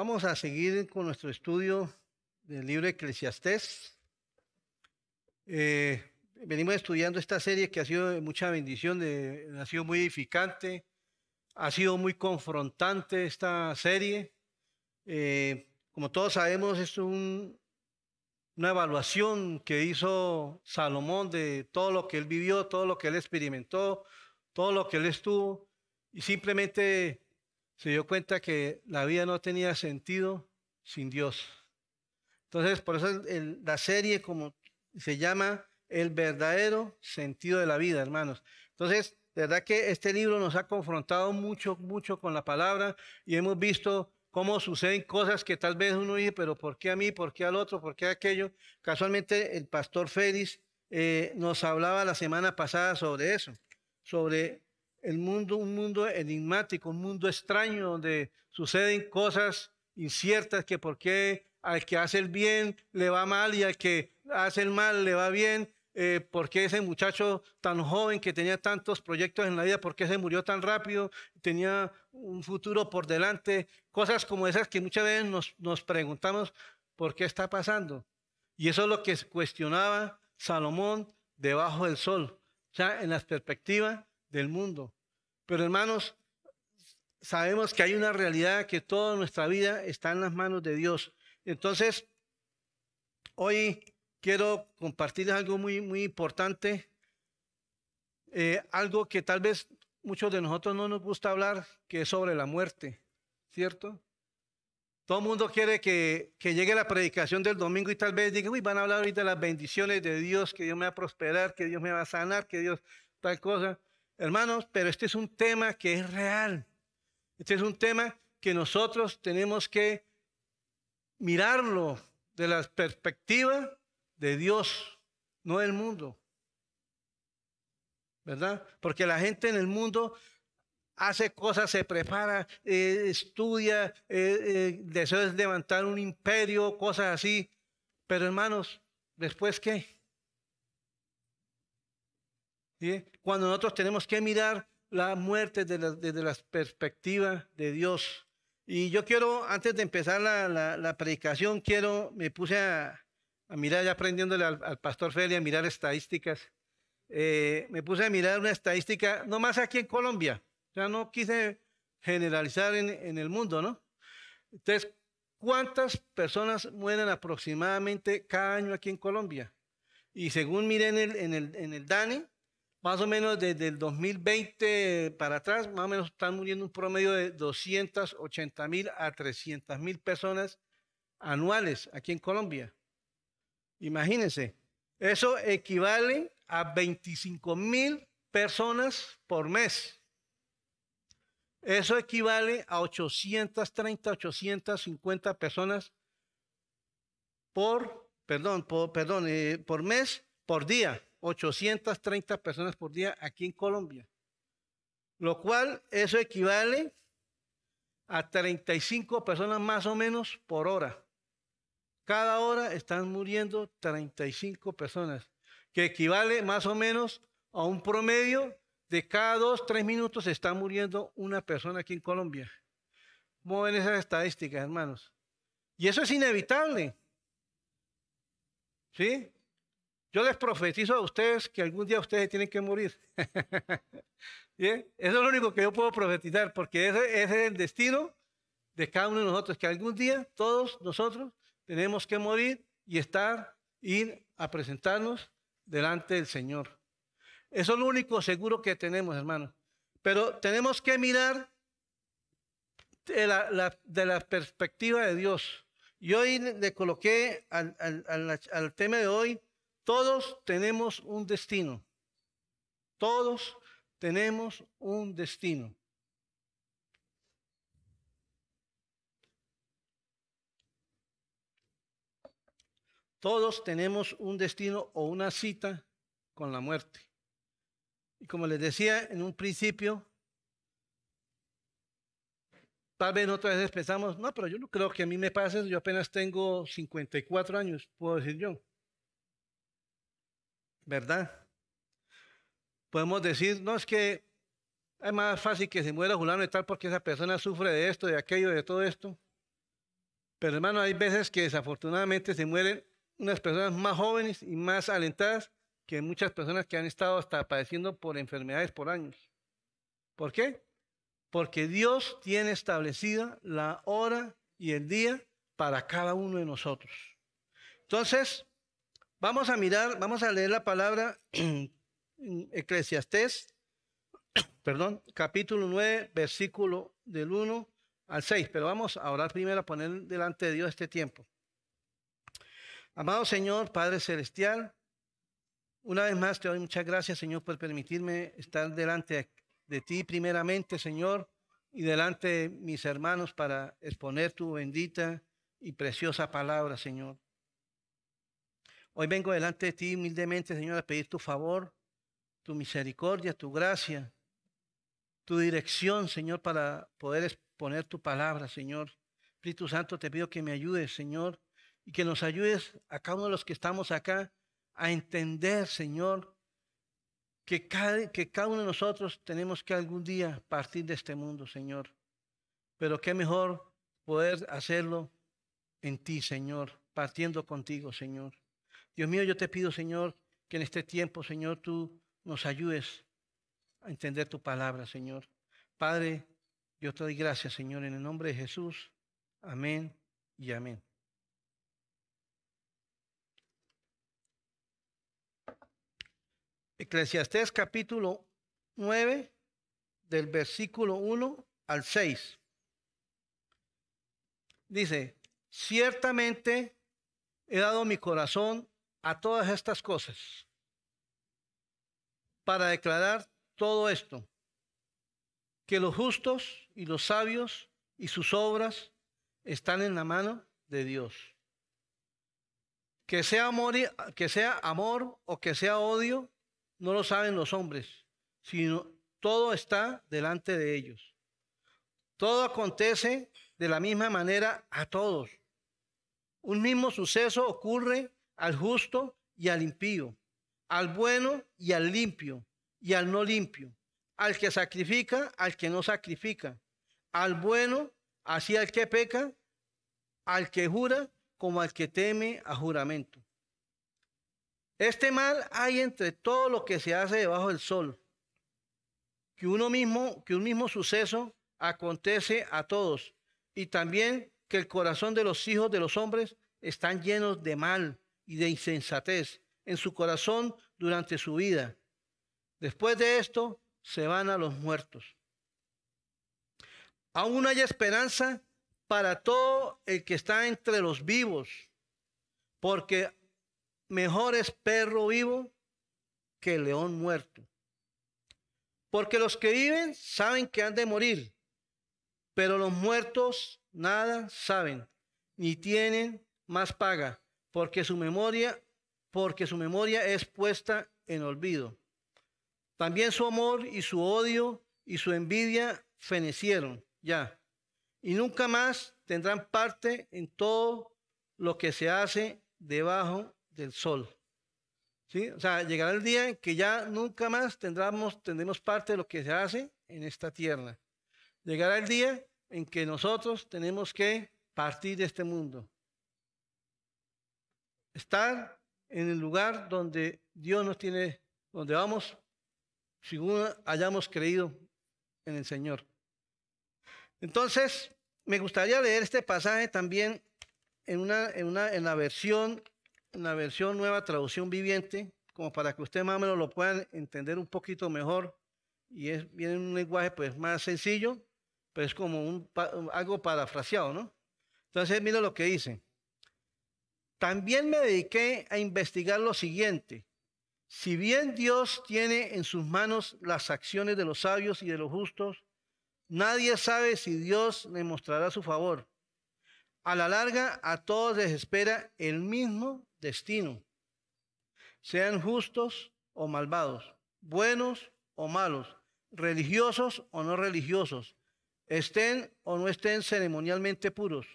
Vamos a seguir con nuestro estudio del libro Eclesiastés. Eh, venimos estudiando esta serie que ha sido de mucha bendición, de, ha sido muy edificante, ha sido muy confrontante esta serie. Eh, como todos sabemos, es un, una evaluación que hizo Salomón de todo lo que él vivió, todo lo que él experimentó, todo lo que él estuvo, y simplemente se dio cuenta que la vida no tenía sentido sin Dios. Entonces, por eso la serie como se llama El verdadero sentido de la vida, hermanos. Entonces, de verdad que este libro nos ha confrontado mucho, mucho con la palabra y hemos visto cómo suceden cosas que tal vez uno dice, pero ¿por qué a mí? ¿Por qué al otro? ¿Por qué aquello? Casualmente el pastor Félix eh, nos hablaba la semana pasada sobre eso, sobre el mundo, un mundo enigmático, un mundo extraño donde suceden cosas inciertas que por qué al que hace el bien le va mal y al que hace el mal le va bien, eh, por qué ese muchacho tan joven que tenía tantos proyectos en la vida, por qué se murió tan rápido, tenía un futuro por delante, cosas como esas que muchas veces nos, nos preguntamos, ¿por qué está pasando? Y eso es lo que cuestionaba Salomón debajo del sol, sea, en la perspectiva del mundo. Pero hermanos, sabemos que hay una realidad que toda nuestra vida está en las manos de Dios. Entonces, hoy quiero compartirles algo muy, muy importante, eh, algo que tal vez muchos de nosotros no nos gusta hablar, que es sobre la muerte, ¿cierto? Todo el mundo quiere que, que, llegue la predicación del domingo y tal vez diga, uy, van a hablar ahorita de las bendiciones de Dios, que Dios me va a prosperar, que Dios me va a sanar, que Dios tal cosa. Hermanos, pero este es un tema que es real. Este es un tema que nosotros tenemos que mirarlo de la perspectiva de Dios, no del mundo. ¿Verdad? Porque la gente en el mundo hace cosas, se prepara, eh, estudia, eh, eh, desea levantar un imperio, cosas así. Pero hermanos, ¿después qué? Cuando nosotros tenemos que mirar la muerte desde la, perspectiva de Dios. Y yo quiero, antes de empezar la, predicación, quiero, me puse a, mirar, ya aprendiéndole al, pastor Feli a mirar estadísticas. Eh, me puse a mirar una estadística, no más aquí en Colombia. O sea, no quise generalizar en, el mundo, ¿no? Entonces, ¿cuántas personas mueren aproximadamente cada año aquí en Colombia? Y según miren en el, en el, en el más o menos desde el 2020 para atrás, más o menos están muriendo un promedio de 280 mil a 300 mil personas anuales aquí en Colombia. Imagínense, eso equivale a 25 mil personas por mes. Eso equivale a 830, 850 personas por, perdón, por, perdón, eh, por mes, por día. 830 personas por día aquí en Colombia. Lo cual eso equivale a 35 personas más o menos por hora. Cada hora están muriendo 35 personas, que equivale más o menos a un promedio de cada dos, tres minutos está muriendo una persona aquí en Colombia. ¿Cómo ven esas estadísticas, hermanos? Y eso es inevitable. ¿Sí? Yo les profetizo a ustedes que algún día ustedes tienen que morir. Eso es lo único que yo puedo profetizar, porque ese, es el destino de cada uno de nosotros, que algún día todos nosotros tenemos que morir y estar, ir a presentarnos delante del Señor. Eso es lo único seguro que tenemos, hermano. Pero tenemos que mirar de la, perspectiva de Dios. Y hoy le coloqué al tema de hoy todos tenemos un destino. Todos tenemos un destino. Todos tenemos un destino o una cita con la muerte. Y como les decía en un principio, tal vez otras veces pensamos, no, pero yo no creo que a mí me pase, yo apenas tengo 54 años, puedo decir yo. ¿Verdad? Podemos decir, no es que es más fácil que se muera fulano y tal porque esa persona sufre de esto, de aquello, de todo esto. Pero hermano, hay veces que desafortunadamente se mueren unas personas más jóvenes y más alentadas que muchas personas que han estado hasta padeciendo por enfermedades por años. ¿Por qué? Porque Dios tiene establecida la hora y el día para cada uno de nosotros. Entonces, vamos a mirar, vamos a leer la palabra Eclesiastés, perdón, capítulo 9, versículo del 1 al 6, pero vamos a orar primero a poner delante de Dios este tiempo. Amado Señor, Padre Celestial, una vez más te doy muchas gracias, Señor, por permitirme estar delante de ti primeramente, Señor, y delante de mis hermanos para exponer tu bendita y preciosa palabra, Señor. Hoy vengo delante de ti humildemente, Señor, a pedir tu favor, tu misericordia, tu gracia, tu dirección, Señor, para poder exponer tu palabra, Señor. Espíritu Santo, te pido que me ayudes, Señor, y que nos ayudes a cada uno de los que estamos acá a entender, Señor, que cada, que cada uno de nosotros tenemos que algún día partir de este mundo, Señor. Pero qué mejor poder hacerlo en ti, Señor, partiendo contigo, Señor. Dios mío, yo te pido, Señor, que en este tiempo, Señor, tú nos ayudes a entender tu palabra, Señor. Padre, yo te doy gracias, Señor, en el nombre de Jesús. Amén y amén. Eclesiastés capítulo 9, del versículo 1 al 6. Dice, ciertamente he dado mi corazón a todas estas cosas para declarar todo esto, que los justos y los sabios y sus obras están en la mano de Dios. Que sea amor, que sea amor o que sea odio, no lo saben los hombres, sino todo está delante de ellos. Todo acontece de la misma manera a todos. Un mismo suceso ocurre al justo y al impío, al bueno y al limpio y al no limpio, al que sacrifica, al que no sacrifica, al bueno, así al que peca, al que jura como al que teme a juramento. Este mal hay entre todo lo que se hace debajo del sol. Que uno mismo, que un mismo suceso acontece a todos. Y también que el corazón de los hijos de los hombres están llenos de mal y de insensatez en su corazón durante su vida. Después de esto, se van a los muertos. Aún hay esperanza para todo el que está entre los vivos, porque mejor es perro vivo que león muerto. Porque los que viven saben que han de morir, pero los muertos nada saben, ni tienen más paga, porque su memoria, porque su memoria es puesta en olvido. También su amor y su odio y su envidia fenecieron ya, y nunca más tendrán parte en todo lo que se hace debajo del sol. ¿Sí? O sea, llegará el día en que ya nunca más tendremos, tendremos parte de lo que se hace en esta tierra. Llegará el día en que nosotros tenemos que partir de este mundo. Estar en el lugar donde Dios nos tiene, donde vamos, según hayamos creído en el Señor. Entonces, me gustaría leer este pasaje también en, una, en, una, en la versión una versión nueva, traducción viviente, como para que ustedes más o menos lo puedan entender un poquito mejor. Y es, viene un lenguaje pues más sencillo, pero es como un, algo parafraseado, ¿no? Entonces, mira lo que dice. También me dediqué a investigar lo siguiente. Si bien Dios tiene en sus manos las acciones de los sabios y de los justos, nadie sabe si Dios le mostrará su favor. A la larga, a todos les espera el mismo destino. Sean justos o malvados, buenos o malos, religiosos o no religiosos, estén o no estén ceremonialmente puros.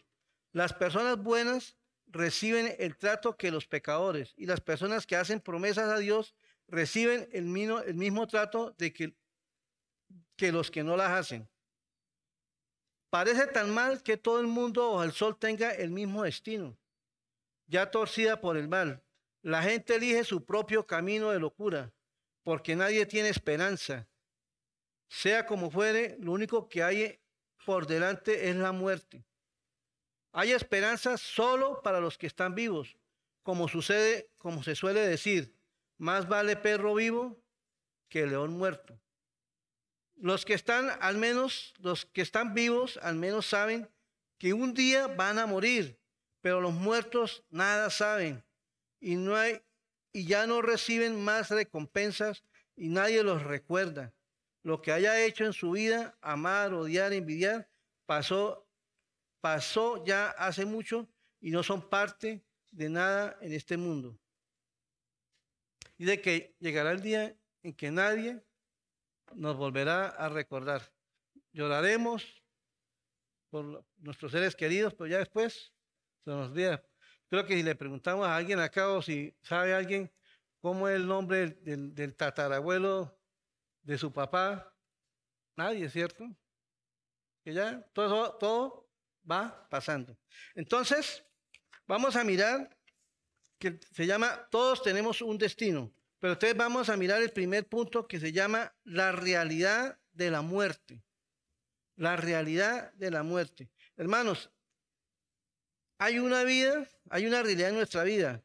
Las personas buenas reciben el trato que los pecadores y las personas que hacen promesas a Dios reciben el mismo, el mismo trato de que, que los que no las hacen. Parece tan mal que todo el mundo o el sol tenga el mismo destino, ya torcida por el mal. La gente elige su propio camino de locura, porque nadie tiene esperanza. Sea como fuere, lo único que hay por delante es la muerte. Hay esperanza solo para los que están vivos, como sucede, como se suele decir, más vale perro vivo que león muerto. Los que están, al menos, los que están vivos, al menos saben que un día van a morir, pero los muertos nada saben y no hay y ya no reciben más recompensas y nadie los recuerda. Lo que haya hecho en su vida, amar, odiar, envidiar, pasó pasó ya hace mucho y no son parte de nada en este mundo. Y de que llegará el día en que nadie nos volverá a recordar. Lloraremos por nuestros seres queridos, pero ya después se nos olvida. Creo que si le preguntamos a alguien acá o si sabe alguien cómo es el nombre del, del tatarabuelo de su papá, nadie, ¿cierto? Que ya todo, todo va pasando. Entonces, vamos a mirar que se llama Todos tenemos un destino. Pero entonces vamos a mirar el primer punto que se llama la realidad de la muerte. La realidad de la muerte. Hermanos, hay una vida, hay una realidad en nuestra vida.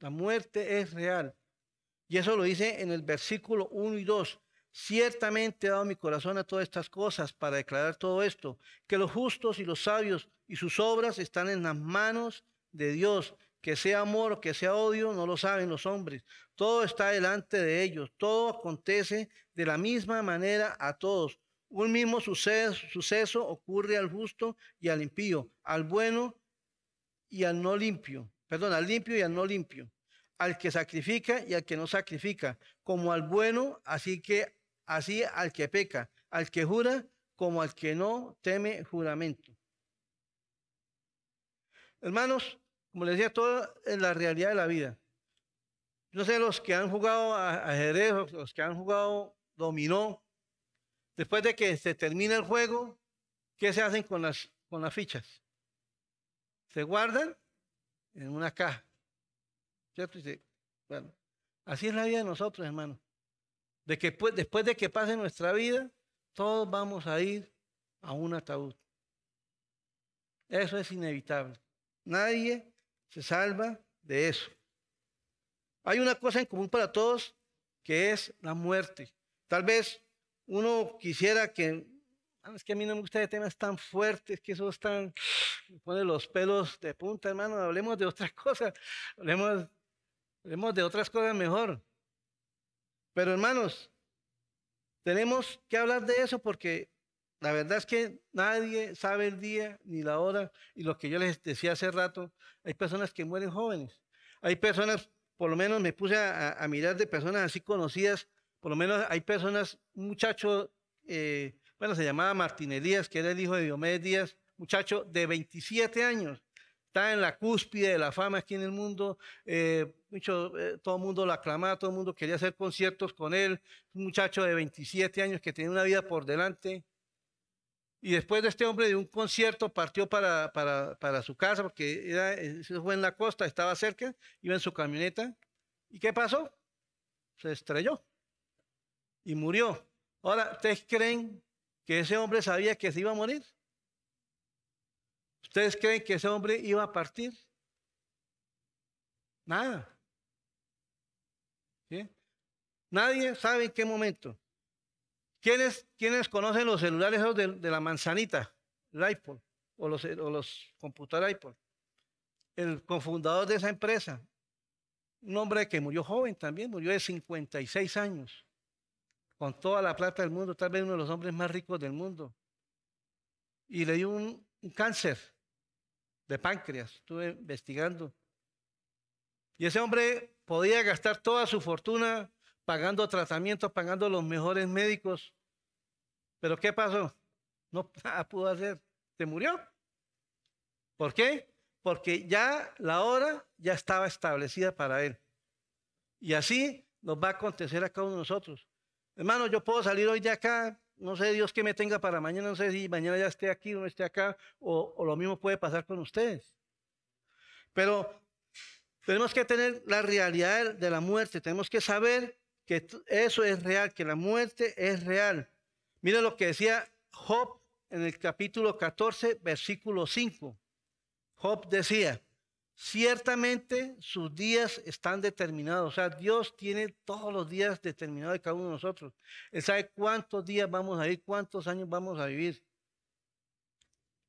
La muerte es real. Y eso lo dice en el versículo 1 y 2. Ciertamente he dado mi corazón a todas estas cosas para declarar todo esto, que los justos y los sabios y sus obras están en las manos de Dios, que sea amor o que sea odio, no lo saben los hombres. Todo está delante de ellos, todo acontece de la misma manera a todos. Un mismo suceso, suceso ocurre al justo y al impío, al bueno y al no limpio, perdón, al limpio y al no limpio, al que sacrifica y al que no sacrifica, como al bueno, así que así al que peca, al que jura como al que no teme juramento. Hermanos, como les decía, todo es la realidad de la vida. No sé, los que han jugado ajedrez, los que han jugado dominó, después de que se termina el juego, ¿qué se hacen con las, con las fichas? Se guardan en una caja. ¿Cierto? bueno, así es la vida de nosotros, hermanos de que después de que pase nuestra vida, todos vamos a ir a un ataúd. Eso es inevitable. Nadie se salva de eso. Hay una cosa en común para todos que es la muerte. Tal vez uno quisiera que, ah, es que a mí no me gusta de temas tan fuertes, que eso están, me pone los pelos de punta, hermano, hablemos de otras cosas, hablemos, hablemos de otras cosas mejor. Pero hermanos, tenemos que hablar de eso porque la verdad es que nadie sabe el día ni la hora. Y lo que yo les decía hace rato, hay personas que mueren jóvenes. Hay personas, por lo menos me puse a, mirar de personas así conocidas, por lo menos hay personas, un muchacho, eh, bueno, se llamaba Martín Elías, que era el hijo de Diomedes Díaz, muchacho de 27 años está en la cúspide de la fama aquí en el mundo. Eh, mucho, eh, todo el mundo lo aclamaba, todo el mundo quería hacer conciertos con él. Un muchacho de 27 años que tenía una vida por delante. Y después de este hombre de un concierto partió para, para, para su casa, porque era, fue en la costa, estaba cerca, iba en su camioneta. ¿Y qué pasó? Se estrelló y murió. Ahora, ¿ustedes creen que ese hombre sabía que se iba a morir? ¿Ustedes creen que ese hombre iba a partir? Nada. Nadie sabe en qué momento. ¿Quiénes, conocen los celulares de, la manzanita, el iPod o los, o los computadores iPod? El cofundador de esa empresa, un hombre que murió joven también, murió de 56 años, con toda la plata del mundo, tal vez uno de los hombres más ricos del mundo. Y le dio un cáncer de páncreas, estuve investigando. Y ese hombre podía gastar toda su fortuna pagando tratamientos, pagando los mejores médicos. Pero ¿qué pasó? No pudo hacer. Se murió. ¿Por qué? Porque ya la hora ya estaba establecida para él. Y así nos va a acontecer a cada uno de nosotros. Hermano, yo puedo salir hoy de acá no sé Dios qué me tenga para mañana, no sé si mañana ya esté aquí o no esté acá, o, o lo mismo puede pasar con ustedes. Pero tenemos que tener la realidad de la muerte, tenemos que saber que eso es real, que la muerte es real. Mira lo que decía Job en el capítulo 14, versículo 5. Job decía, ciertamente sus días están determinados. O sea, Dios tiene todos los días determinados de cada uno de nosotros. Él sabe cuántos días vamos a vivir, cuántos años vamos a vivir.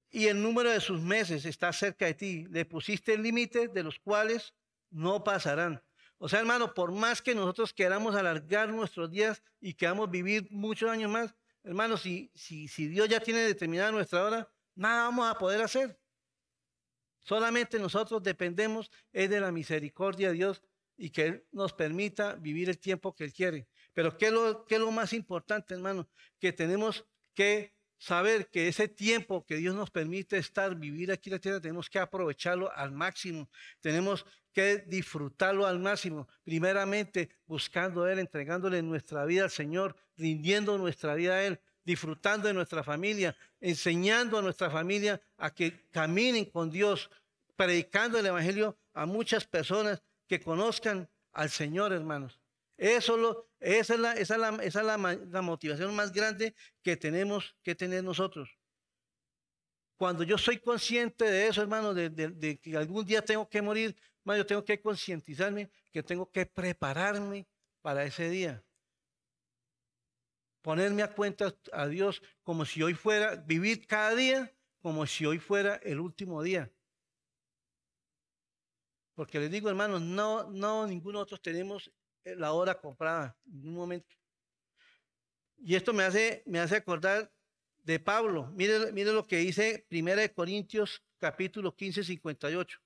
Y el número de sus meses está cerca de ti. Le pusiste el límite de los cuales no pasarán. O sea, hermano, por más que nosotros queramos alargar nuestros días y queramos vivir muchos años más, hermano, si, si, si Dios ya tiene determinada nuestra hora, nada vamos a poder hacer. Solamente nosotros dependemos es de la misericordia de Dios y que Él nos permita vivir el tiempo que Él quiere. Pero ¿qué es lo, qué es lo más importante, hermano? Que tenemos que saber que ese tiempo que Dios nos permite estar, vivir aquí en la tierra, tenemos que aprovecharlo al máximo. Tenemos que disfrutarlo al máximo. Primeramente, buscando a Él, entregándole nuestra vida al Señor, rindiendo nuestra vida a Él, disfrutando de nuestra familia, enseñando a nuestra familia a que caminen con Dios, predicando el Evangelio a muchas personas que conozcan al Señor, hermanos. Eso esa es, la, motivación más grande que tenemos que tener nosotros. Cuando yo soy consciente de eso, hermano, de, de, de que algún día tengo que morir, hermano, yo tengo que concientizarme que tengo que prepararme para ese día ponerme a cuenta a Dios como si hoy fuera, vivir cada día como si hoy fuera el último día. Porque les digo, hermanos, no, no, ninguno de nosotros tenemos la hora comprada en ningún momento. Y esto me hace, me hace acordar de Pablo. Mire, mire lo que dice 1 Corintios capítulo 15, 58.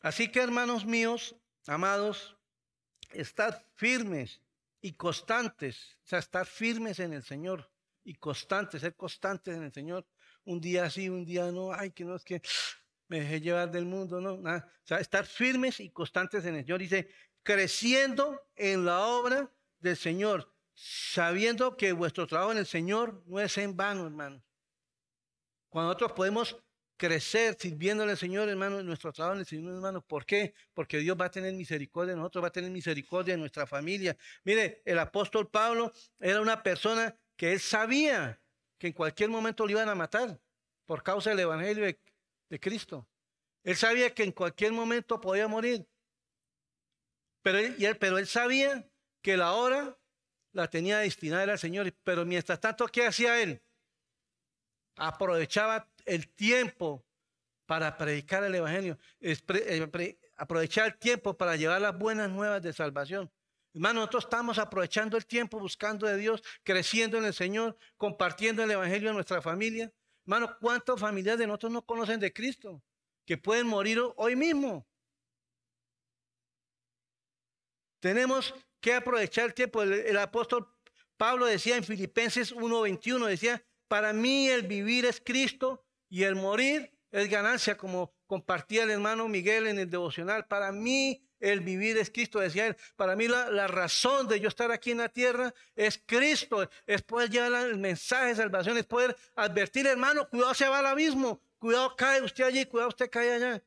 Así que hermanos míos, amados, estad firmes y constantes, o sea, estar firmes en el Señor y constantes, ser constantes en el Señor. Un día sí, un día no, ay, que no es que me dejé llevar del mundo, no, nada. O sea, estar firmes y constantes en el Señor. Dice, creciendo en la obra del Señor, sabiendo que vuestro trabajo en el Señor no es en vano, hermanos. Cuando nosotros podemos crecer sirviéndole al Señor, hermano, en nuestro trabajo en el Señor, hermano. ¿Por qué? Porque Dios va a tener misericordia de nosotros, va a tener misericordia de nuestra familia. Mire, el apóstol Pablo era una persona que él sabía que en cualquier momento lo iban a matar por causa del Evangelio de, Cristo. Él sabía que en cualquier momento podía morir. Pero él, pero él sabía que la hora la tenía destinada al Señor. Pero mientras tanto, ¿qué hacía él? Aprovechaba el tiempo para predicar el Evangelio, eh, aprovechar el tiempo para llevar las buenas nuevas de salvación. Hermano, nosotros estamos aprovechando el tiempo buscando de Dios, creciendo en el Señor, compartiendo el Evangelio en nuestra familia. Hermano, ¿cuántos familiares de nosotros no conocen de Cristo? Que pueden morir hoy mismo. Tenemos que aprovechar el tiempo. El, el apóstol Pablo decía en Filipenses 1:21, decía, para mí el vivir es Cristo y el morir es ganancia, como compartía el hermano Miguel en el devocional. Para mí el vivir es Cristo, decía él. Para mí la, razón de yo estar aquí en la tierra es Cristo, es poder llevar el mensaje de salvación, es poder advertir, hermano, cuidado se va al abismo, cuidado cae usted allí, cuidado usted cae allá.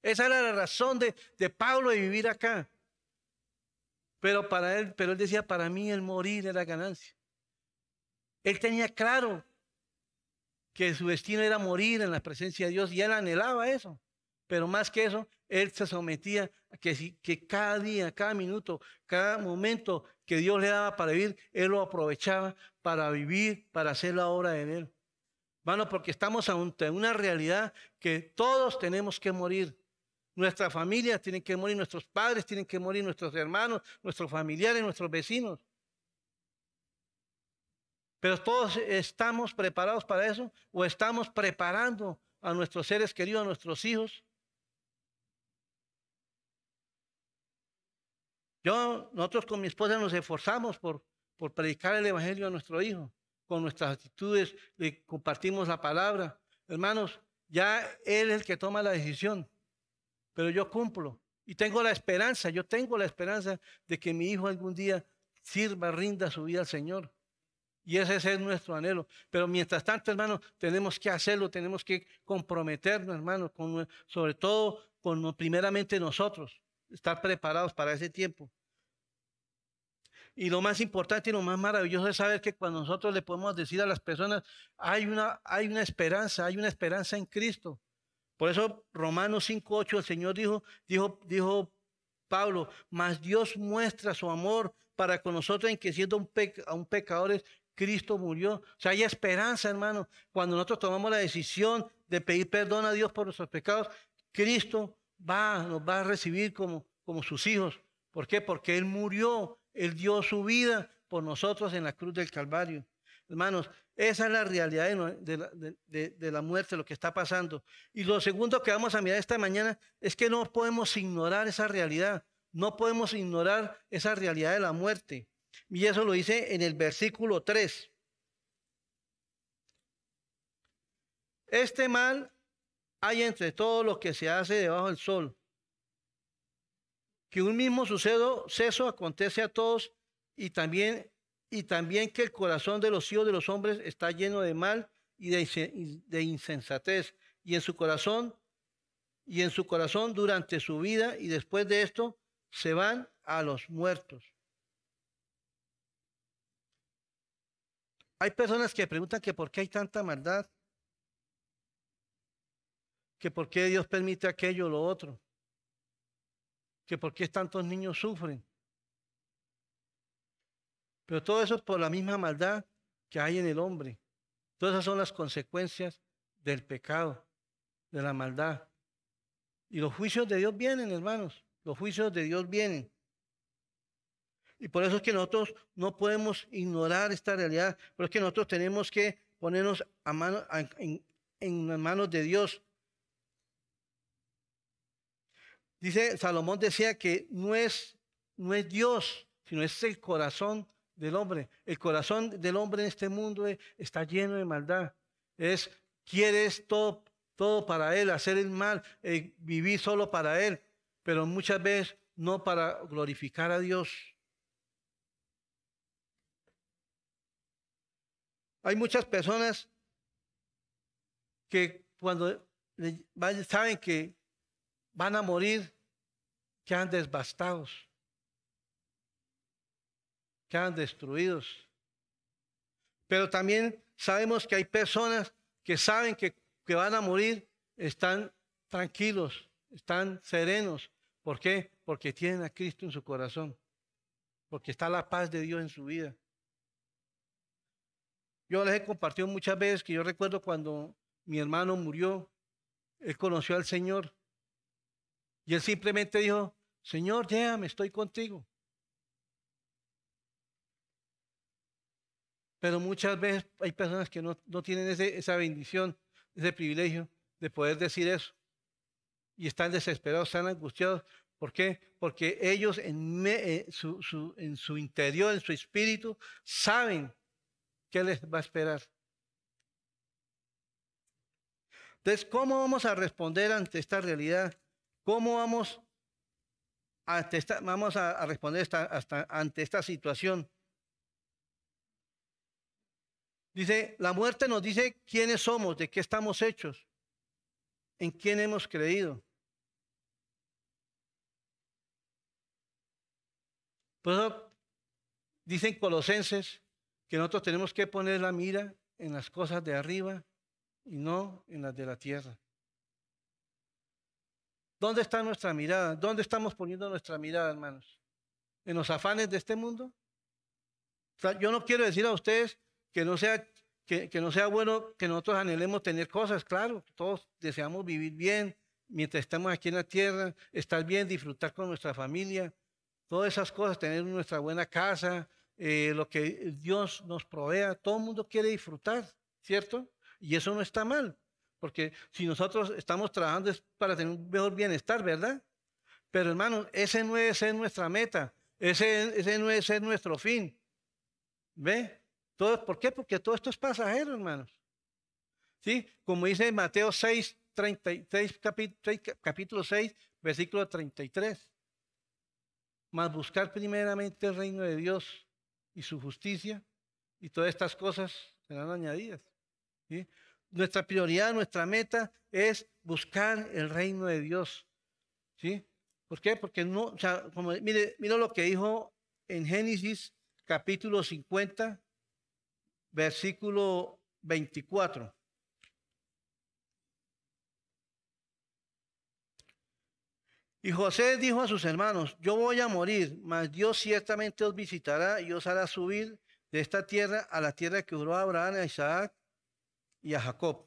Esa era la razón de, de Pablo de vivir acá. Pero para él, pero él decía, para mí el morir era ganancia. Él tenía claro que su destino era morir en la presencia de Dios y él anhelaba eso. Pero más que eso, él se sometía a que, cada día, cada minuto, cada momento que Dios le daba para vivir, él lo aprovechaba para vivir, para hacer la obra de él. Bueno, porque estamos ante una realidad que todos tenemos que morir. Nuestra familia tiene que morir, nuestros padres tienen que morir, nuestros hermanos, nuestros familiares, nuestros vecinos. Pero todos estamos preparados para eso o estamos preparando a nuestros seres queridos, a nuestros hijos. Yo, nosotros con mi esposa nos esforzamos por, por predicar el Evangelio a nuestro hijo. Con nuestras actitudes le compartimos la palabra. Hermanos, ya Él es el que toma la decisión. pero yo cumplo. Y tengo la esperanza, yo tengo la esperanza de que mi hijo algún día sirva, rinda su vida al Señor. Y ese es nuestro anhelo. Pero mientras tanto, hermano, tenemos que hacerlo, tenemos que comprometernos, hermano, sobre todo con primeramente nosotros, estar preparados para ese tiempo. Y lo más importante y lo más maravilloso es saber que cuando nosotros le podemos decir a las personas, hay una, hay una esperanza, hay una esperanza en Cristo. Por eso Romanos 5.8 el Señor dijo, dijo, dijo Pablo, mas Dios muestra su amor para con nosotros en que siendo un, un pecadores, Cristo murió. O sea, hay esperanza, hermano. Cuando nosotros tomamos la decisión de pedir perdón a Dios por nuestros pecados, Cristo va, nos va a recibir como, como sus hijos. ¿Por qué? Porque Él murió, Él dio su vida por nosotros en la cruz del Calvario. Hermanos, esa es la realidad de, la, muerte, lo que está pasando. Y lo segundo que vamos a mirar esta mañana es que no podemos ignorar esa realidad. No podemos ignorar esa realidad de la muerte. Y eso lo dice en el versículo 3. Este mal hay entre todo lo que se hace debajo del sol. Que un mismo sucedo, ceso acontece a todos y también, y también que el corazón de los hijos de los hombres está lleno de mal y de, de insensatez. Y en su corazón, y en su corazón durante su vida y después de esto se van a los muertos. Hay personas que preguntan que por qué hay tanta maldad, que por qué Dios permite aquello o lo otro, que por qué tantos niños sufren. Pero todo eso es por la misma maldad que hay en el hombre. Todas esas son las consecuencias del pecado, de la maldad. Y los juicios de Dios vienen, hermanos. Los juicios de Dios vienen. Y por eso es que nosotros no podemos ignorar esta realidad, pero es que nosotros tenemos que ponernos a mano, en, las manos de Dios. Dice, Salomón decía que no es, no es Dios, sino es el corazón del hombre. El corazón del hombre en este mundo está lleno de maldad. Es, quieres todo, todo para él, hacer el mal, eh, vivir solo para él, pero muchas veces no para glorificar a Dios. Hay muchas personas que cuando saben que van a morir, quedan devastados, quedan destruidos. Pero también sabemos que hay personas que saben que, que van a morir, están tranquilos, están serenos. ¿Por qué? Porque tienen a Cristo en su corazón, porque está la paz de Dios en su vida. Yo les he compartido muchas veces que yo recuerdo cuando mi hermano murió, él conoció al Señor y él simplemente dijo, Señor, déjame, estoy contigo. Pero muchas veces hay personas que no, tienen esa bendición, ese privilegio de poder decir eso. Y están desesperados, están angustiados. ¿Por qué? Porque ellos en, eh, en su interior, en su espíritu, saben ¿Qué les va a esperar? Entonces, ¿cómo vamos a responder ante esta realidad? ¿Cómo vamos, ante esta, vamos a, responder hasta, ante esta situación? Dice, la muerte nos dice quiénes somos, de qué estamos hechos, en quién hemos creído. Por eso dicen Colosenses que nosotros tenemos que poner la mira en las cosas de arriba y no en las de la tierra. ¿Dónde está nuestra mirada? ¿Dónde estamos poniendo nuestra mirada, hermanos? ¿En los afanes de este mundo? yo no quiero decir a ustedes que no sea que, no sea bueno que nosotros anhelemos tener cosas, claro, todos deseamos vivir bien mientras estamos aquí en la tierra, estar bien, disfrutar con nuestra familia, todas esas cosas, tener nuestra buena casa, eh, lo que Dios nos provea, todo el mundo quiere disfrutar, ¿cierto? Y eso no está mal, porque si nosotros estamos trabajando es para tener un mejor bienestar, ¿verdad? Pero hermanos, ese no es ser nuestra meta, ese, no es ser nuestro fin. ¿Ve? Todo, ¿Por qué? Porque todo esto es pasajero, hermanos. ¿Sí? Como dice Mateo 6, 33, capítulo 6, versículo 33. Más buscar primeramente el reino de Dios y su justicia y todas estas cosas serán añadidas. Nuestra prioridad, nuestra meta es buscar el reino de Dios. ¿Sí? ¿Por qué? Porque no, o sea, como, mire, mire lo que dijo en Génesis capítulo 50, versículo 24. Y José dijo a sus hermanos, yo voy a morir, mas Dios ciertamente os visitará y os hará subir de esta tierra a la tierra que juró a Abraham, a Isaac y a Jacob.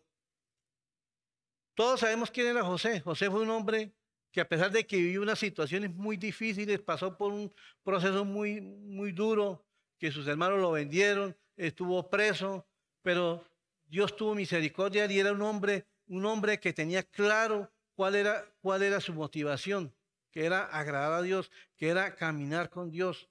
Todos sabemos quién era José. José fue un hombre que a pesar de que vivió unas situaciones muy difíciles, pasó por un proceso muy, muy duro, que sus hermanos lo vendieron, estuvo preso, pero Dios tuvo misericordia y era un hombre, un hombre que tenía claro cuál era, cuál era su motivación, que era agradar a Dios, que era caminar con Dios.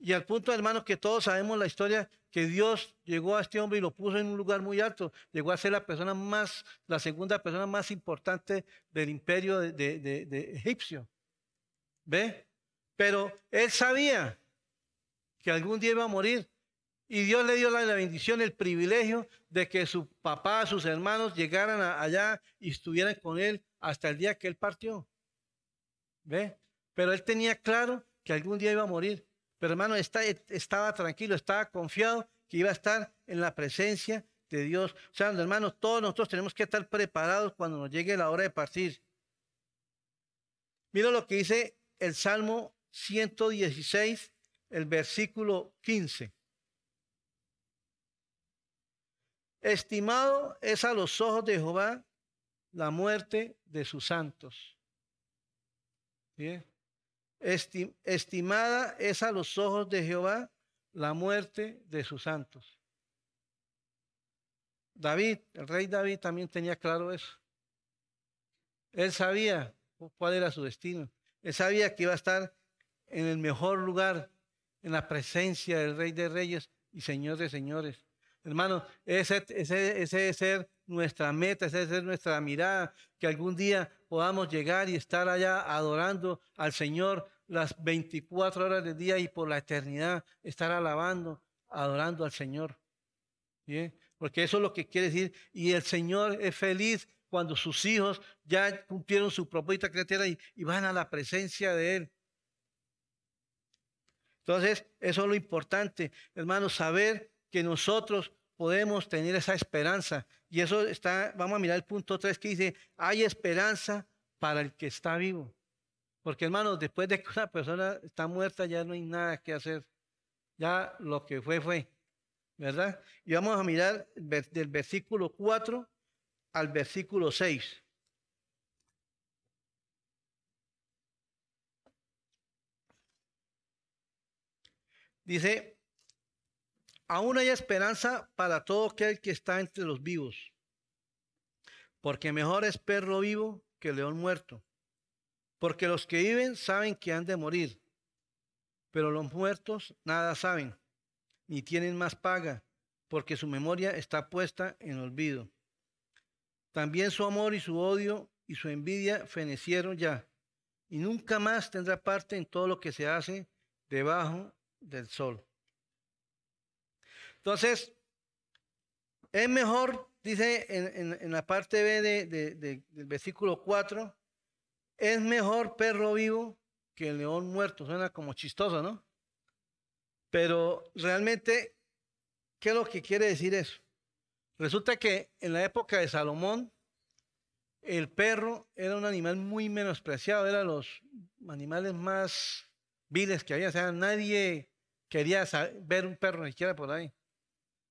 Y al punto, hermanos, que todos sabemos la historia, que Dios llegó a este hombre y lo puso en un lugar muy alto. Llegó a ser la persona más, la segunda persona más importante del imperio de, de, egipcio. ¿Ve? Pero él sabía que algún día iba a morir. Y Dios le dio la, bendición, el privilegio de que su papá, sus hermanos llegaran allá y estuvieran con él hasta el día que él partió. ¿Ve? Pero él tenía claro que algún día iba a morir. Pero hermano, estaba tranquilo, estaba confiado que iba a estar en la presencia de Dios. O sea, hermanos, todos nosotros tenemos que estar preparados cuando nos llegue la hora de partir. Mira lo que dice el Salmo 116, el versículo 15. Estimado es a los ojos de Jehová la muerte de sus santos. Bien estimada es a los ojos de Jehová la muerte de sus santos. David, el rey David también tenía claro eso. Él sabía cuál era su destino. Él sabía que iba a estar en el mejor lugar, en la presencia del rey de reyes y señor de señores. Hermano, ese, ese, ese debe ser nuestra meta, esa debe ser nuestra mirada, que algún día podamos llegar y estar allá adorando al Señor las 24 horas del día y por la eternidad estar alabando, adorando al Señor. ¿Bien? Porque eso es lo que quiere decir. Y el Señor es feliz cuando sus hijos ya cumplieron su propósito creativa y, y van a la presencia de Él. Entonces, eso es lo importante, hermanos, saber que nosotros podemos tener esa esperanza. Y eso está, vamos a mirar el punto 3 que dice, hay esperanza para el que está vivo. Porque hermanos, después de que una persona está muerta ya no hay nada que hacer. Ya lo que fue fue. ¿Verdad? Y vamos a mirar del versículo 4 al versículo 6. Dice, aún hay esperanza para todo aquel que está entre los vivos, porque mejor es perro vivo que león muerto, porque los que viven saben que han de morir, pero los muertos nada saben, ni tienen más paga, porque su memoria está puesta en olvido. También su amor y su odio y su envidia fenecieron ya, y nunca más tendrá parte en todo lo que se hace debajo del sol. Entonces, es mejor, dice en, la parte B del versículo 4, es mejor perro vivo que el león muerto. Suena como chistoso, ¿no? Pero realmente, ¿qué es lo que quiere decir eso? Resulta que en la época de Salomón, el perro era un animal muy menospreciado, era los animales más viles que había. O sea, nadie quería ver un perro ni siquiera por ahí.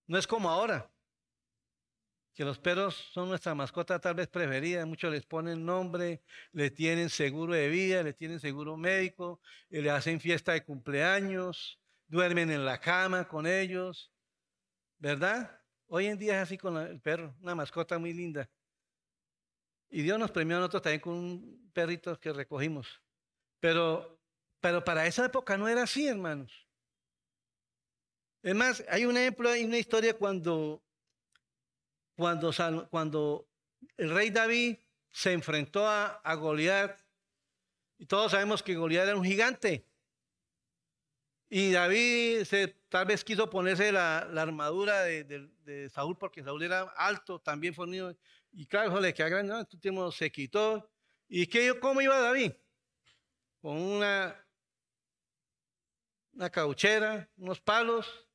No es como ahora, que los perros son nuestra mascota tal vez preferida. Muchos les ponen nombre, le tienen seguro de vida, le tienen seguro médico, le hacen fiesta de cumpleaños, duermen en la cama con ellos. ¿Verdad? Hoy en día es así con el perro, una mascota muy linda. Y Dios nos premió a nosotros también con un perrito que recogimos. Pero, pero para esa época no era así, hermanos. Es más, hay un ejemplo, hay una historia cuando, cuando, el rey David se enfrentó a, a Goliat. Y todos sabemos que Goliat era un gigante. Y David tal vez quiso ponerse la, armadura de, Saúl porque Saúl era alto, también fornido. Y claro, le queda grande, este tiempo se quitó. ¿Y qué, cómo iba David? Con una, una cauchera, unos palos.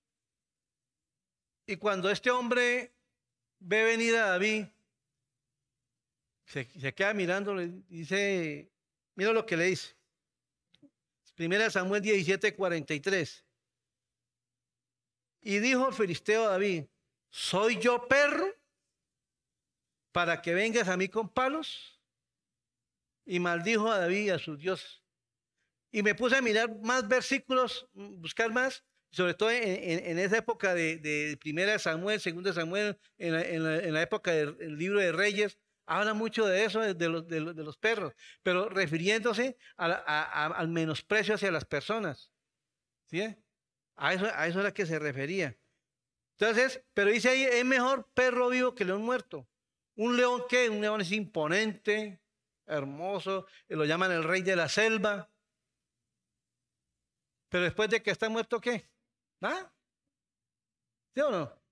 Y cuando este hombre ve venir a David, se, queda mirándole y dice, mira lo que le dice. Primera Samuel 17, 43. Y dijo el filisteo a David, ¿soy yo perro para que vengas a mí con palos? Y maldijo a David a sus dioses. Y me puse a mirar más versículos, buscar más, sobre todo en, esa época de, de, Samuel, Segunda Samuel, en la época del libro de Reyes, Habla mucho de eso, de los, perros, pero refiriéndose al menosprecio hacia las personas. ¿Sí? A eso, a eso era que se refería. Entonces, pero dice ahí, es mejor perro vivo que león muerto. Un león que, un león es imponente, hermoso, lo llaman el rey de la selva. Pero después de que está muerto, ¿qué? ¿Nada? ¿Sí o no?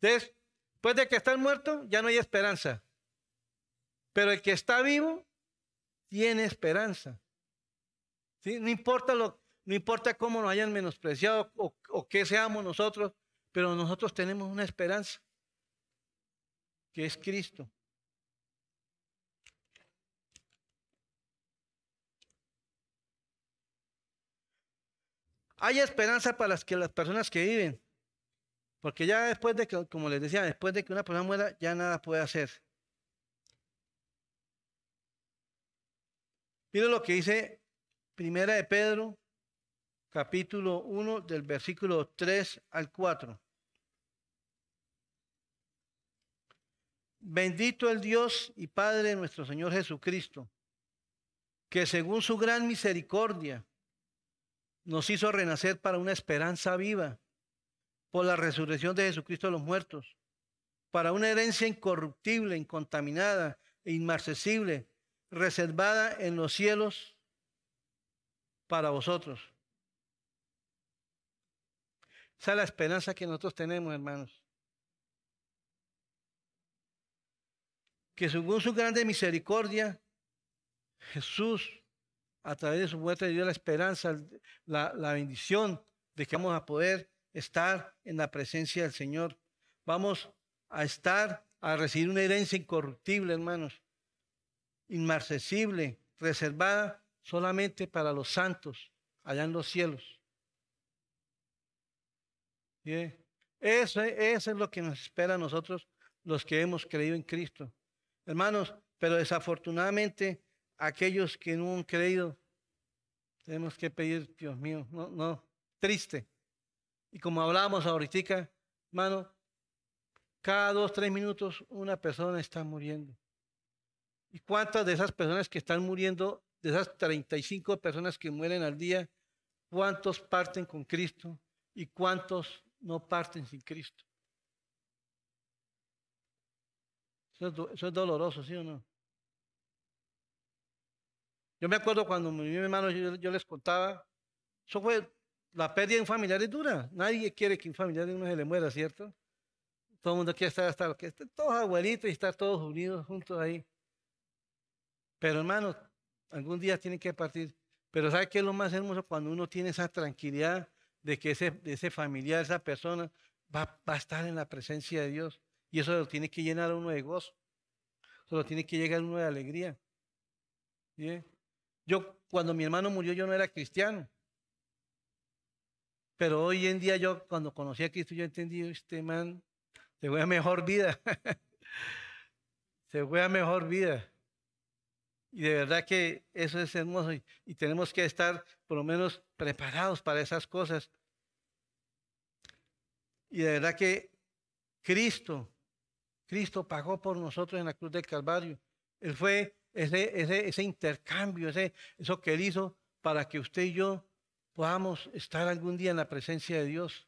Entonces, después de que está muerto, ya no hay esperanza. Pero el que está vivo tiene esperanza. No, importa lo, no importa cómo nos hayan menospreciado o qué seamos nosotros, pero nosotros tenemos una esperanza, que es Cristo. Hay esperanza para las, que, las personas que viven, porque ya después de que, como les decía, después de que una persona muera, ya nada puede hacer. Miren lo que dice Primera de Pedro, capítulo 1, del versículo 3 al 4. Bendito el Dios y Padre de nuestro Señor Jesucristo, que según su gran misericordia nos hizo renacer para una esperanza viva por la resurrección de Jesucristo de los muertos, para una herencia incorruptible, incontaminada e inmarcesible reservada en los cielos para vosotros. Esa es la esperanza que nosotros tenemos, hermanos. Que según su grande misericordia, Jesús, a través de su muerte, dio la esperanza, la, bendición de que vamos a poder estar en la presencia del Señor. Vamos a estar, a recibir una herencia incorruptible, hermanos inmarcesible, reservada solamente para los santos allá en los cielos. Eso, eso es lo que nos espera a nosotros los que hemos creído en Cristo. Hermanos, pero desafortunadamente aquellos que no han creído, tenemos que pedir, Dios mío, no, no, triste. Y como hablábamos ahorita, hermano, cada dos, tres minutos una persona está muriendo. ¿Y cuántas de esas personas que están muriendo, de esas 35 personas que mueren al día, cuántos parten con Cristo y cuántos no parten sin Cristo? Eso es, doloroso, ¿sí o no? Yo me acuerdo cuando mi hermano, yo, les contaba, eso fue, la pérdida de un familiar es dura. Nadie quiere que un familiar de uno se le muera, ¿cierto? Todo el mundo quiere estar hasta que estén todos abuelitos y estar todos unidos juntos ahí. Pero hermanos, algún día tienen que partir. Pero ¿sabe qué es lo más hermoso? Cuando uno tiene esa tranquilidad de que ese, ese familiar, esa persona, va, a estar en la presencia de Dios. Y eso lo tiene que llenar uno de gozo. Eso lo tiene que llegar uno de alegría. Yo, cuando mi hermano murió, yo no era cristiano. Pero hoy en día yo, cuando conocí a Cristo, yo entendí, este man se fue a mejor vida. se fue a mejor vida. Y de verdad que eso es hermoso y, tenemos que estar por lo menos preparados para esas cosas. Y de verdad que Cristo, Cristo pagó por nosotros en la cruz del Calvario. Él fue ese, ese, intercambio, ese, eso que Él hizo para que usted y yo podamos estar algún día en la presencia de Dios.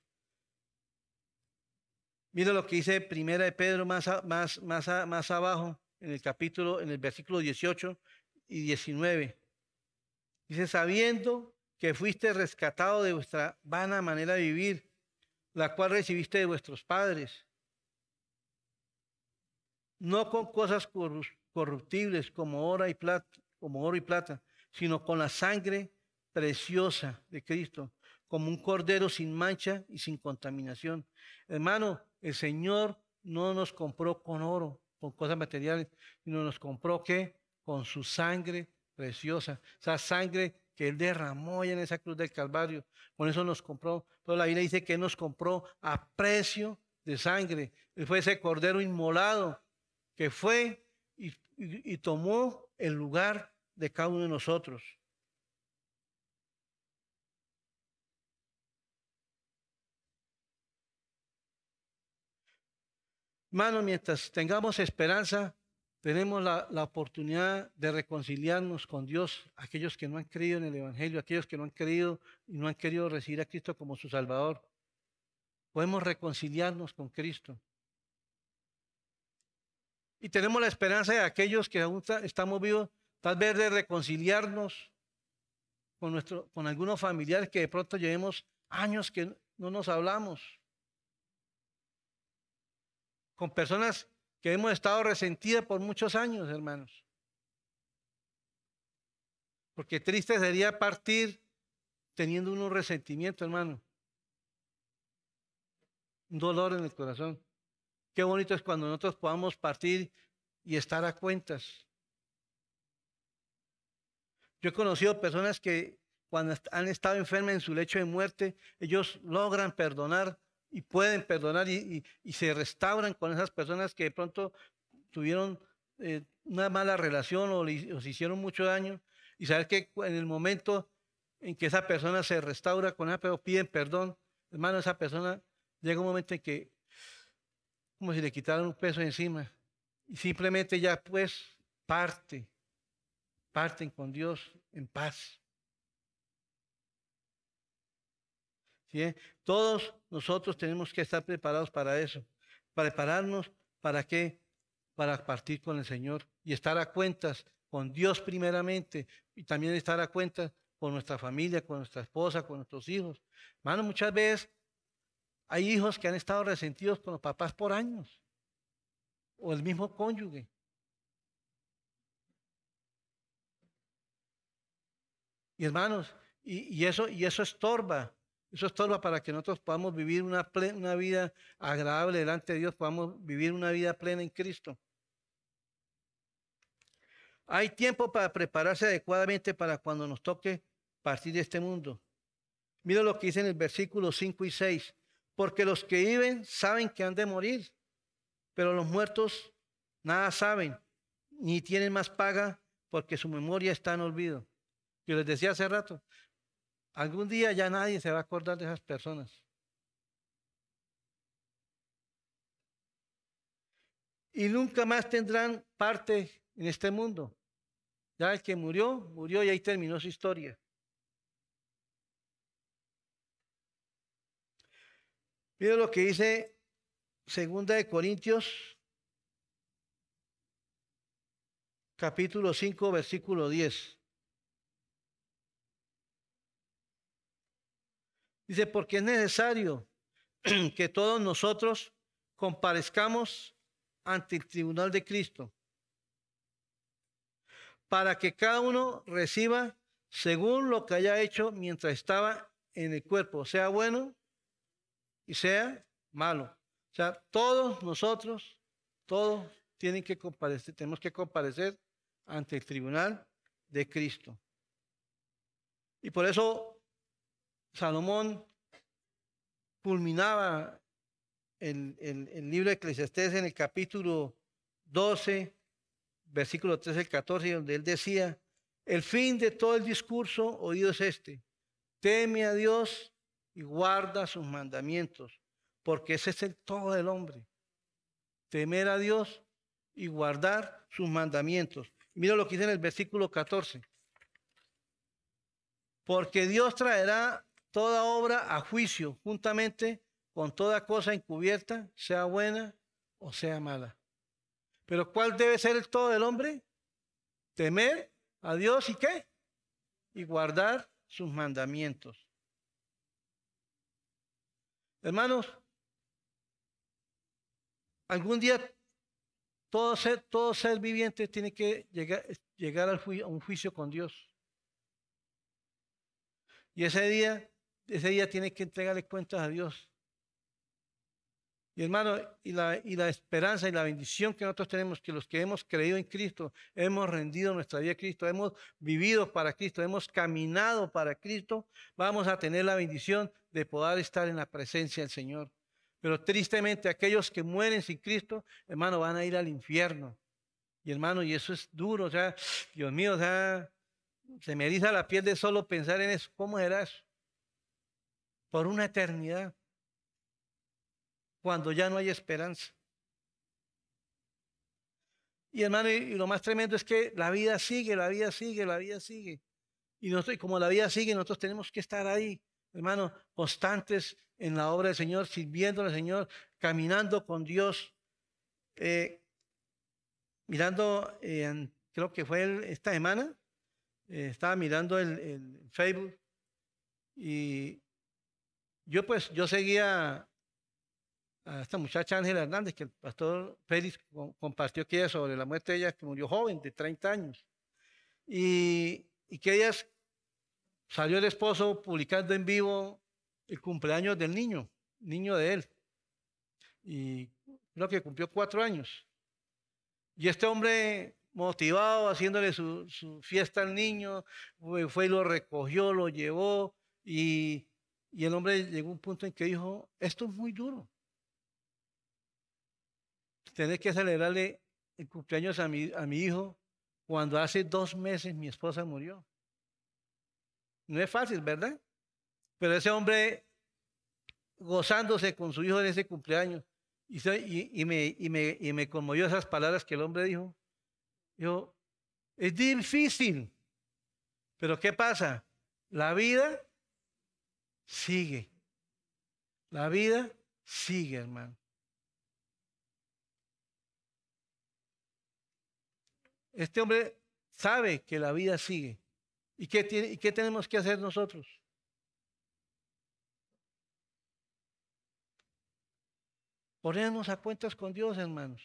Mira lo que dice Primera de Pedro más, más, más, más abajo en el capítulo, en el versículo 18 y 19. Dice, sabiendo que fuiste rescatado de vuestra vana manera de vivir, la cual recibiste de vuestros padres, no con cosas corruptibles como oro y plata, como oro y plata, sino con la sangre preciosa de Cristo, como un cordero sin mancha y sin contaminación. Hermano, el Señor no nos compró con oro, con cosas materiales, sino nos compró ¿qué? Con su sangre preciosa, esa sangre que Él derramó en esa cruz del Calvario. Con eso nos compró. Pero la Biblia dice que nos compró a precio de sangre. Él fue ese cordero inmolado que fue y tomó el lugar de cada uno de nosotros. Hermano, mientras tengamos esperanza, tenemos la, oportunidad de reconciliarnos con Dios, aquellos que no han creído en el Evangelio, aquellos que no han creído y no han querido recibir a Cristo como su Salvador. Podemos reconciliarnos con Cristo. Y tenemos la esperanza de aquellos que aún estamos vivos, tal vez de reconciliarnos con, nuestro, con algunos familiares que de pronto llevemos años que no nos hablamos con personas que hemos estado resentidas por muchos años, hermanos. Porque triste sería partir teniendo un resentimiento, hermano. Un dolor en el corazón. Qué bonito es cuando nosotros podamos partir y estar a cuentas. Yo he conocido personas que cuando han estado enfermas en su lecho de muerte, ellos logran perdonar y pueden perdonar y, se restauran con esas personas que de pronto tuvieron eh, una mala relación o les hicieron mucho daño y saber que en el momento en que esa persona se restaura con ella, pero piden perdón, hermano, esa persona llega un momento en que como si le quitaran un peso encima y simplemente ya pues parte, parten con Dios en paz. Todos nosotros tenemos que estar preparados para eso. Prepararnos para qué? Para partir con el Señor y estar a cuentas con Dios primeramente y también estar a cuentas con nuestra familia, con nuestra esposa, con nuestros hijos. Hermano, muchas veces hay hijos que han estado resentidos con los papás por años o el mismo cónyuge. Y hermanos, y, eso, y eso estorba eso estorba para que nosotros podamos vivir una, una vida agradable delante de Dios, podamos vivir una vida plena en Cristo. Hay tiempo para prepararse adecuadamente para cuando nos toque partir de este mundo. Mira lo que dice en el versículo 5 y 6. Porque los que viven saben que han de morir, pero los muertos nada saben, ni tienen más paga porque su memoria está en olvido. Yo les decía hace rato, Algún día ya nadie se va a acordar de esas personas. Y nunca más tendrán parte en este mundo. Ya el que murió, murió y ahí terminó su historia. Mira lo que dice Segunda de Corintios, capítulo 5, versículo 10. Dice, porque es necesario que todos nosotros comparezcamos ante el tribunal de Cristo, para que cada uno reciba según lo que haya hecho mientras estaba en el cuerpo, sea bueno y sea malo. O sea, todos nosotros, todos tienen que comparecer, tenemos que comparecer ante el tribunal de Cristo. Y por eso Salomón culminaba el, el, libro de Eclesiastés en el capítulo 12, versículo 13 al 14, donde él decía, el fin de todo el discurso oído es este, teme a Dios y guarda sus mandamientos, porque ese es el todo del hombre, temer a Dios y guardar sus mandamientos. Mira lo que dice en el versículo 14. Porque Dios traerá toda obra a juicio, juntamente con toda cosa encubierta, sea buena o sea mala. Pero ¿cuál debe ser el todo del hombre? Temer a Dios y qué? Y guardar sus mandamientos. Hermanos, algún día todo ser, todo ser viviente tiene que llegar, llegar a un juicio con Dios. Y ese día, ese día tiene que entregarle cuentas a Dios. Y hermano, y la, y la esperanza y la bendición que nosotros tenemos, que los que hemos creído en Cristo, hemos rendido nuestra vida a Cristo, hemos vivido para Cristo, hemos caminado para Cristo, vamos a tener la bendición de poder estar en la presencia del Señor. Pero tristemente aquellos que mueren sin Cristo, hermano, van a ir al infierno. Y hermano, y eso es duro, o sea, Dios mío, o sea, se me eriza la piel de solo pensar en eso. ¿Cómo será eso? Por una eternidad cuando ya no hay esperanza. Y hermano, y lo más tremendo es que la vida sigue, la vida sigue, la vida sigue. Y, nosotros, como la vida sigue, nosotros tenemos que estar ahí, hermano, constantes en la obra del Señor, sirviendo al Señor, caminando con Dios. Eh, mirando, eh, creo que fue esta semana, eh, estaba mirando el, el, Facebook y yo pues, yo seguía a esta muchacha Ángela Hernández, que el pastor Félix compartió que ella sobre la muerte de ella, que murió joven, de 30 años. Y, y que ella salió el esposo publicando en vivo el cumpleaños del niño, niño de él. Y creo que cumplió cuatro años. Y este hombre motivado, haciéndole su, fiesta al niño, fue y lo recogió, lo llevó y, el hombre llegó a un punto en que dijo, esto es muy duro tener que celebrarle el cumpleaños a mi hijo cuando hace dos meses mi esposa murió. No es fácil, ¿verdad? Pero ese hombre gozándose con su hijo en ese cumpleaños y, me, y, me, y me conmovió esas palabras que el hombre dijo. Yo, es difícil, pero ¿qué pasa? La vida sigue. La vida sigue, hermano. Este hombre sabe que la vida sigue. ¿Y qué, y qué tenemos que hacer nosotros? Ponernos a cuentas con Dios, hermanos.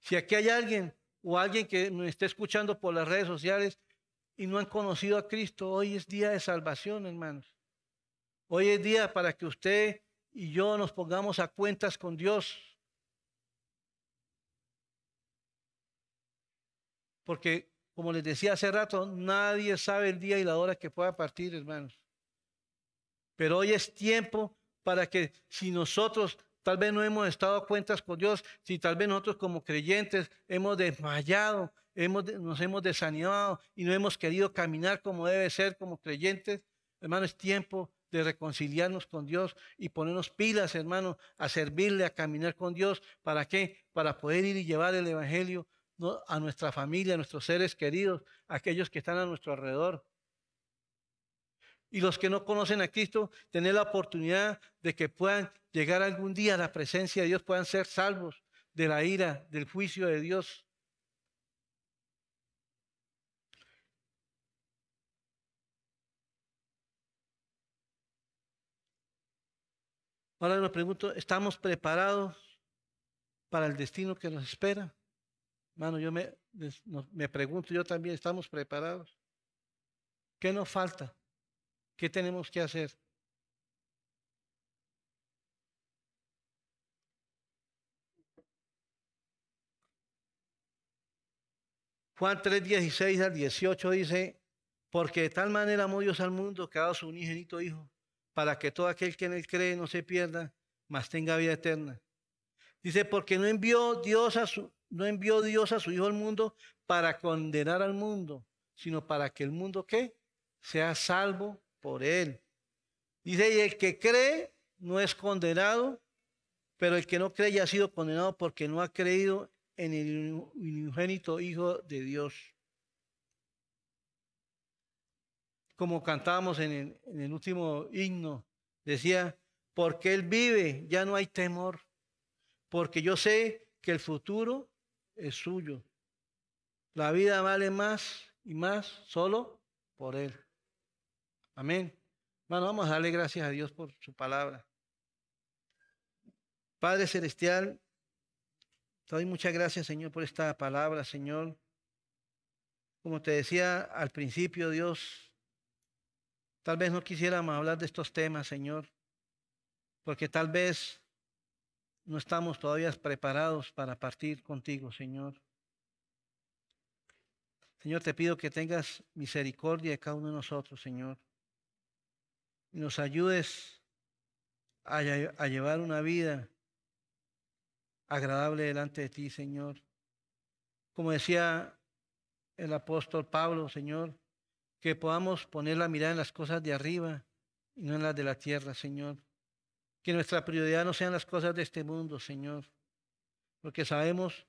Si aquí hay alguien o alguien que nos esté escuchando por las redes sociales y no han conocido a Cristo, hoy es día de salvación, hermanos. Hoy es día para que usted y yo nos pongamos a cuentas con Dios. Porque, como les decía hace rato, nadie sabe el día y la hora que pueda partir, hermanos. Pero hoy es tiempo para que si nosotros tal vez no hemos estado a cuentas con Dios, si tal vez nosotros como creyentes hemos desmayado, hemos, nos hemos desanimado y no hemos querido caminar como debe ser como creyentes, hermano, es tiempo de reconciliarnos con Dios y ponernos pilas, hermano, a servirle, a caminar con Dios. ¿Para qué? Para poder ir y llevar el Evangelio a nuestra familia, a nuestros seres queridos, a aquellos que están a nuestro alrededor. Y los que no conocen a Cristo, tener la oportunidad de que puedan llegar algún día a la presencia de Dios, puedan ser salvos de la ira, del juicio de Dios. Ahora nos pregunto, ¿estamos preparados para el destino que nos espera? Hermano, yo me, me pregunto, yo también, ¿estamos preparados? ¿Qué nos falta? ¿Qué tenemos que hacer? Juan 3, 16 al 18 dice, porque de tal manera amó Dios al mundo que ha dado su unigénito Hijo, para que todo aquel que en él cree no se pierda, mas tenga vida eterna. Dice, porque no envió Dios a su, no envió Dios a su Hijo al mundo para condenar al mundo, sino para que el mundo ¿qué? sea salvo por él. Dice, y el que cree no es condenado, pero el que no cree ya ha sido condenado porque no ha creído en el unigénito Hijo de Dios. Como cantábamos en el, en el último himno, decía, porque Él vive, ya no hay temor porque yo sé que el futuro es suyo. La vida vale más y más solo por Él. Amén. Bueno, vamos a darle gracias a Dios por su palabra. Padre Celestial, te doy muchas gracias, Señor, por esta palabra, Señor. Como te decía al principio, Dios, tal vez no quisiéramos hablar de estos temas, Señor, porque tal vez no estamos todavía preparados para partir contigo, Señor. Señor, te pido que tengas misericordia de cada uno de nosotros, Señor. Y nos ayudes a, llevar una vida agradable delante de ti, Señor. Como decía el apóstol Pablo, Señor, que podamos poner la mirada en las cosas de arriba y no en las de la tierra, Señor. Que nuestra prioridad no sean las cosas de este mundo, Señor. Porque sabemos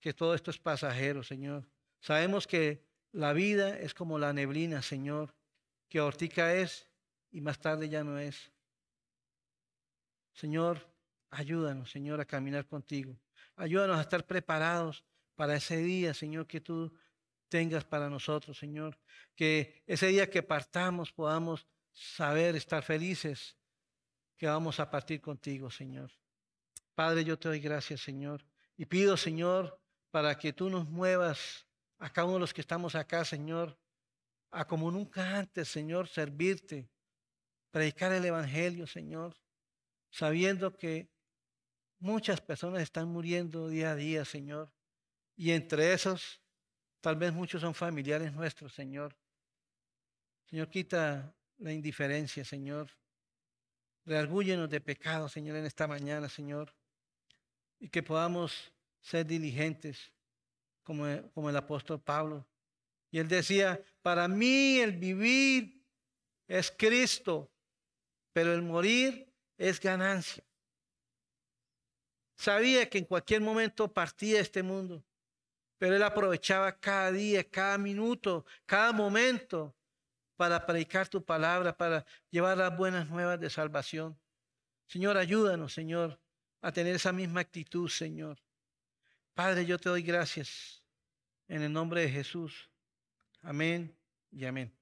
que todo esto es pasajero, Señor. Sabemos que la vida es como la neblina, Señor, que hortica es y más tarde ya no es. Señor, ayúdanos, Señor, a caminar contigo. Ayúdanos a estar preparados para ese día, Señor, que tú tengas para nosotros, Señor. Que ese día que partamos podamos saber estar felices que vamos a partir contigo, Señor. Padre, yo te doy gracias, Señor. Y pido, Señor, para que tú nos muevas a cada uno de los que estamos acá, Señor, a como nunca antes, Señor, servirte, predicar el Evangelio, Señor, sabiendo que muchas personas están muriendo día a día, Señor. Y entre esos, tal vez muchos son familiares nuestros, Señor. Señor, quita la indiferencia, Señor. Reargúyenos de pecado, Señor, en esta mañana, Señor. Y que podamos ser diligentes, como, como el apóstol Pablo. Y él decía, para mí el vivir es Cristo, pero el morir es ganancia. Sabía que en cualquier momento partía este mundo, pero él aprovechaba cada día, cada minuto, cada momento para predicar tu palabra, para llevar las buenas nuevas de salvación. Señor, ayúdanos, Señor, a tener esa misma actitud, Señor. Padre, yo te doy gracias en el nombre de Jesús. Amén y amén.